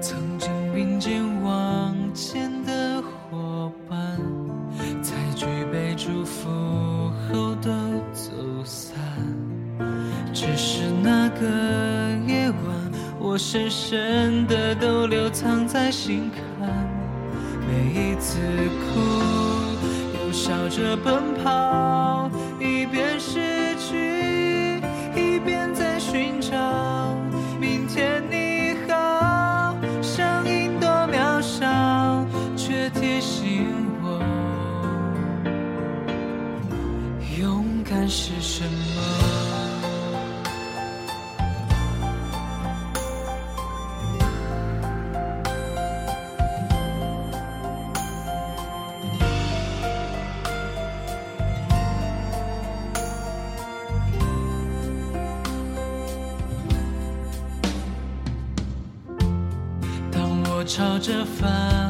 曾经并肩往前的伙伴，在举杯祝福后都走散。只是那个夜晚，我深深的都留藏在心坎。每一次哭，又笑着奔跑，醒我，勇敢是什么。当我朝着反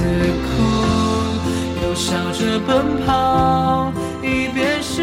每一次哭，又笑着奔跑，一边失